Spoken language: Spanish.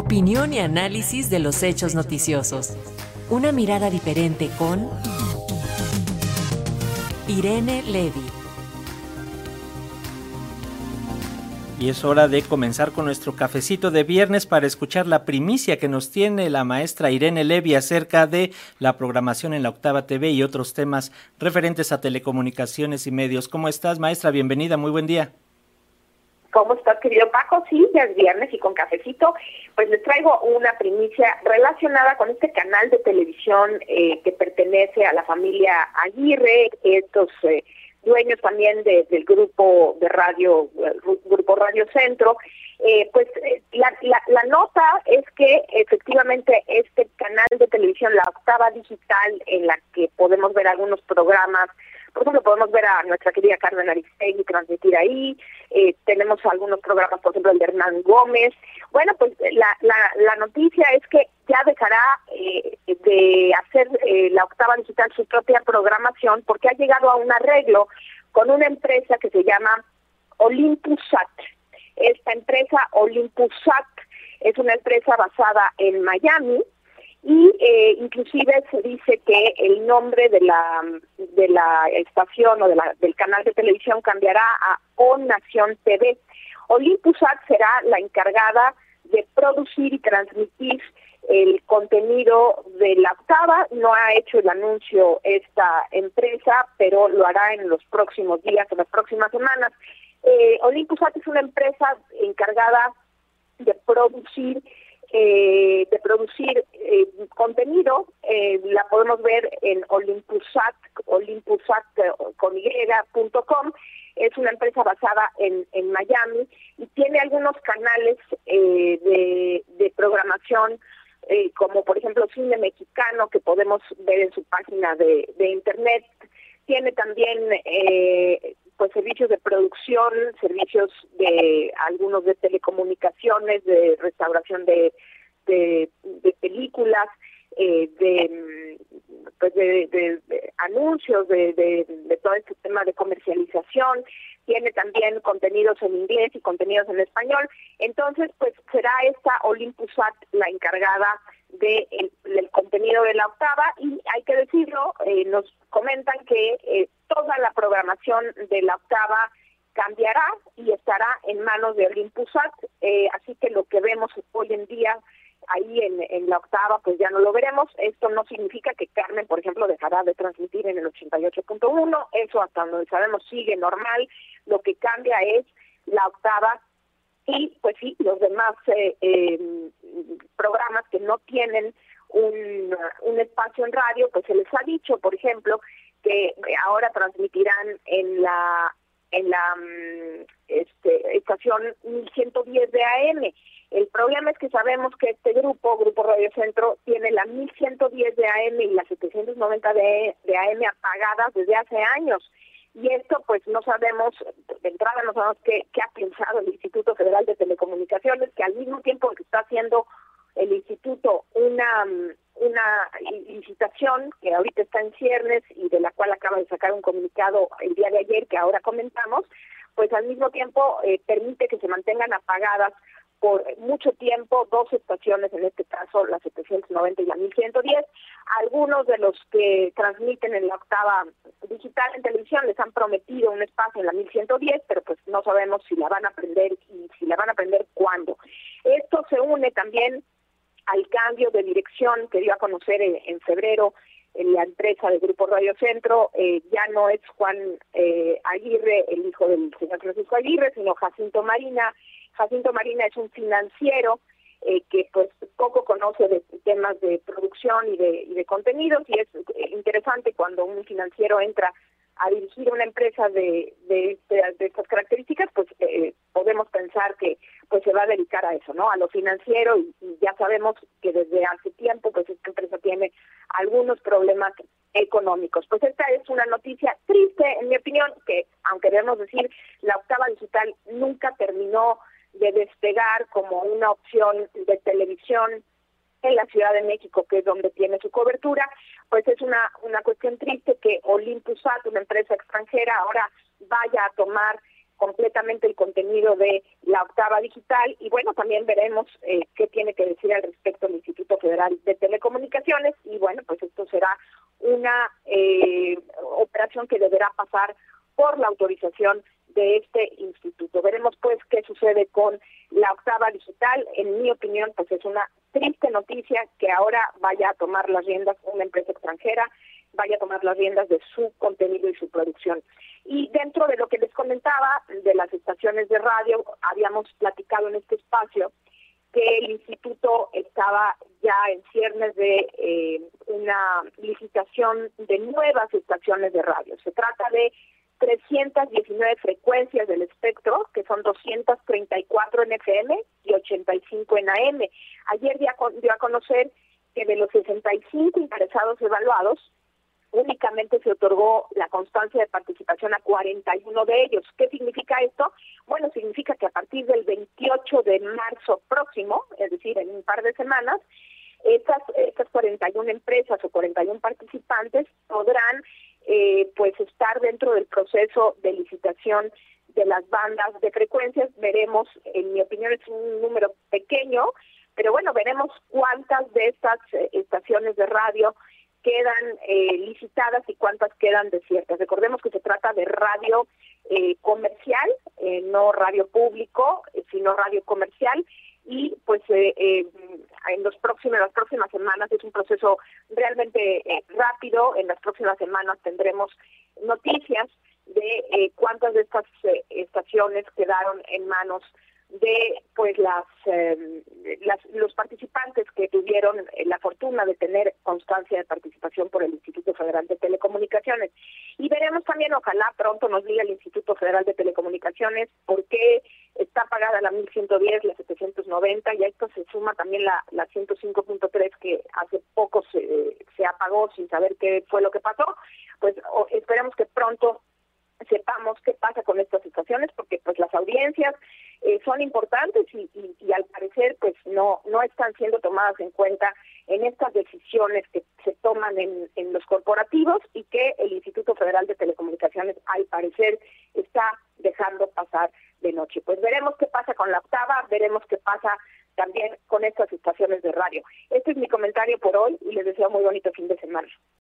Opinión y análisis de los hechos noticiosos. Una mirada diferente con Irene Levy. Y es hora de comenzar con nuestro cafecito de viernes para escuchar la primicia que nos tiene la maestra Irene Levy acerca de la programación en la Octava TV y otros temas referentes a telecomunicaciones y medios. ¿Cómo estás, maestra? Bienvenida, muy buen día. ¿Cómo estás, querido Paco? Sí, ya es viernes y con cafecito, pues les traigo una primicia relacionada con este canal de televisión eh, que pertenece a la familia Aguirre, estos eh, dueños también del grupo de radio, grupo Radio Centro. Eh, pues la, la, nota es que efectivamente este canal de televisión, la octava digital, en la que podemos ver algunos programas por ejemplo, podemos ver a nuestra querida Carmen Aristegui transmitir ahí, eh, tenemos algunos programas, por ejemplo, el de Hernán Gómez. Bueno, pues la, la, la noticia es que ya dejará eh, de hacer eh, la octava digital su propia programación porque ha llegado a un arreglo con una empresa que se llama Olympusat. Esta empresa Olympusat es una empresa basada en Miami, y eh, inclusive se dice que el nombre de la de la estación o de la, del canal de televisión cambiará a O Nación TV. Olympusat será la encargada de producir y transmitir el contenido de la octava. No ha hecho el anuncio esta empresa, pero lo hará en los próximos días, en las próximas semanas. Eh, Olympusat es una empresa encargada de producir eh, de producir eh, contenido, eh, la podemos ver en Olympusat, olympusat es una empresa basada en, en Miami y tiene algunos canales de, de programación como por ejemplo cine mexicano que podemos ver en su página de, de internet, tiene también eh, pues servicios de producción, servicios de algunos de telecomunicaciones, de restauración de, películas, eh, de, pues de, anuncios, de, todo este tema de comercialización, tiene también contenidos en inglés y contenidos en español. Entonces, pues será esta Olympusat la encargada de del contenido de la octava y hay que decirlo, eh, nos comentan que eh, toda la programación de la octava cambiará y estará en manos de Olympusat, eh, así que lo que vemos hoy en día ahí en, en, la octava, pues ya no lo veremos. Esto no significa que Carmen, por ejemplo, dejará de transmitir en el 88.1, eso hasta donde sabemos sigue normal. Lo que cambia es la octava y, pues sí, los demás eh, em, programas que no tienen un, un espacio en radio, pues se les ha dicho, por ejemplo, que ahora transmitirán en la en la mm, este, estación 1110 de AM. El problema es que sabemos que este grupo, Grupo Radio Centro, tiene la 1110 de AM y la 790 de, de AM apagadas desde hace años. Y esto, pues no sabemos, de entrada no sabemos qué, qué ha pensado el Instituto Federal de Telecomunicaciones, que al mismo tiempo que está haciendo el instituto una una licitación que ahorita está en ciernes y de la cual acaba de sacar un comunicado el día de ayer que ahora comentamos, pues al mismo tiempo eh, permite que se mantengan apagadas por mucho tiempo dos estaciones, en este caso la 790 y la 1110. Algunos de los que transmiten en la octava digital en televisión les han prometido un espacio en la 1110, pero pues no sabemos si la van a aprender y si la van a aprender cuándo. Esto se une también al cambio de dirección que dio a conocer en, febrero en la empresa del Grupo Radio Centro, eh, ya no es Juan eh, Aguirre, el hijo del señor Francisco Aguirre, sino Jacinto Marina. Jacinto Marina es un financiero eh, que pues poco conoce de temas de producción y de, y de contenidos y es interesante cuando un financiero entra a dirigir una empresa de, de, de, estas características, pues eh, podemos pensar que pues se va a dedicar a eso, ¿no? A lo financiero y, ya sabemos que desde hace tiempo pues esta empresa tiene algunos problemas económicos. Pues esta es una noticia triste, en mi opinión, que aunque debemos decir, la octava digital nunca terminó de despegar como una opción de televisión en la Ciudad de México, que es donde tiene su cobertura, pues es una, una cuestión triste que Olympusat, una empresa extranjera, ahora vaya a tomar completamente el contenido de la octava digital y bueno, también veremos eh, qué tiene que decir al respecto el Instituto Federal de Telecomunicaciones y bueno, pues esto será una eh, operación que deberá pasar por la autorización de este instituto. Veremos pues qué sucede con la octava digital. En mi opinión, pues es una triste noticia que ahora vaya a tomar las riendas una empresa extranjera, vaya a tomar las riendas de su contenido y su producción. Y dentro de lo que les comentaba de las estaciones de radio, habíamos platicado en este espacio que el instituto estaba ya en ciernes de eh, una licitación de nuevas estaciones de radio. Se trata de 319 frecuencias del espectro, que son 234 en FM y 85 en AM. Ayer dio a conocer que de los 65 interesados evaluados, únicamente se otorgó la constancia de participación a 41 de ellos. ¿Qué significa esto? Bueno, significa que a partir del 28 de marzo próximo, es decir, en un par de semanas, estas, estas 41 empresas o 41 participantes eh, pues estar dentro del proceso de licitación de las bandas de frecuencias. Veremos, en mi opinión es un número pequeño, pero bueno, veremos cuántas de estas eh, estaciones de radio quedan eh, licitadas y cuántas quedan desiertas. Recordemos que se trata de radio eh, comercial, eh, no radio público, sino radio comercial y pues en los próximos, las próximas semanas es un proceso realmente rápido. En las próximas semanas tendremos noticias de cuántas de estas estaciones quedaron en manos de pues em, las, los participantes que tuvieron la fortuna de tener constancia de participación por el Instituto Federal de Telecomunicaciones. Y veremos también, ojalá pronto nos diga el Instituto Federal de Telecomunicaciones por qué está pagada la 1110, la 790 y a esto se suma también la, la 105.3 que hace poco se, se apagó sin saber qué fue lo que pasó. Pues esperemos que pronto sepamos qué pasa con estas situaciones porque pues las audiencias eh, son importantes y, al parecer pues no no están siendo tomadas en cuenta en estas decisiones que se toman en, en los corporativos y que el Instituto Federal de Telecomunicaciones al parecer está dejando pasar de noche. Pues veremos qué pasa con la octava, veremos qué pasa también con estas estaciones de radio. Este es mi comentario por hoy y les deseo muy bonito fin de semana.